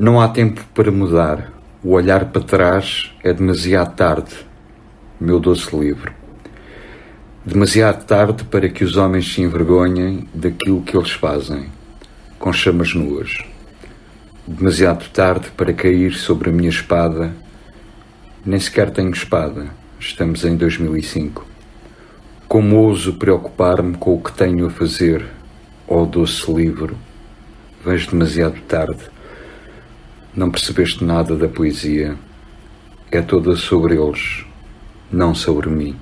Não há tempo para mudar. O olhar para trás é demasiado tarde. Meu doce livro. Demasiado tarde para que os homens se envergonhem daquilo que eles fazem, com chamas nuas. Demasiado tarde para cair sobre a minha espada. Nem sequer tenho espada. Estamos em 2005. Como ouso preocupar-me com o que tenho a fazer, ó oh doce livro? Vens demasiado tarde não percebeste nada da poesia. É toda sobre eles, não sobre mim.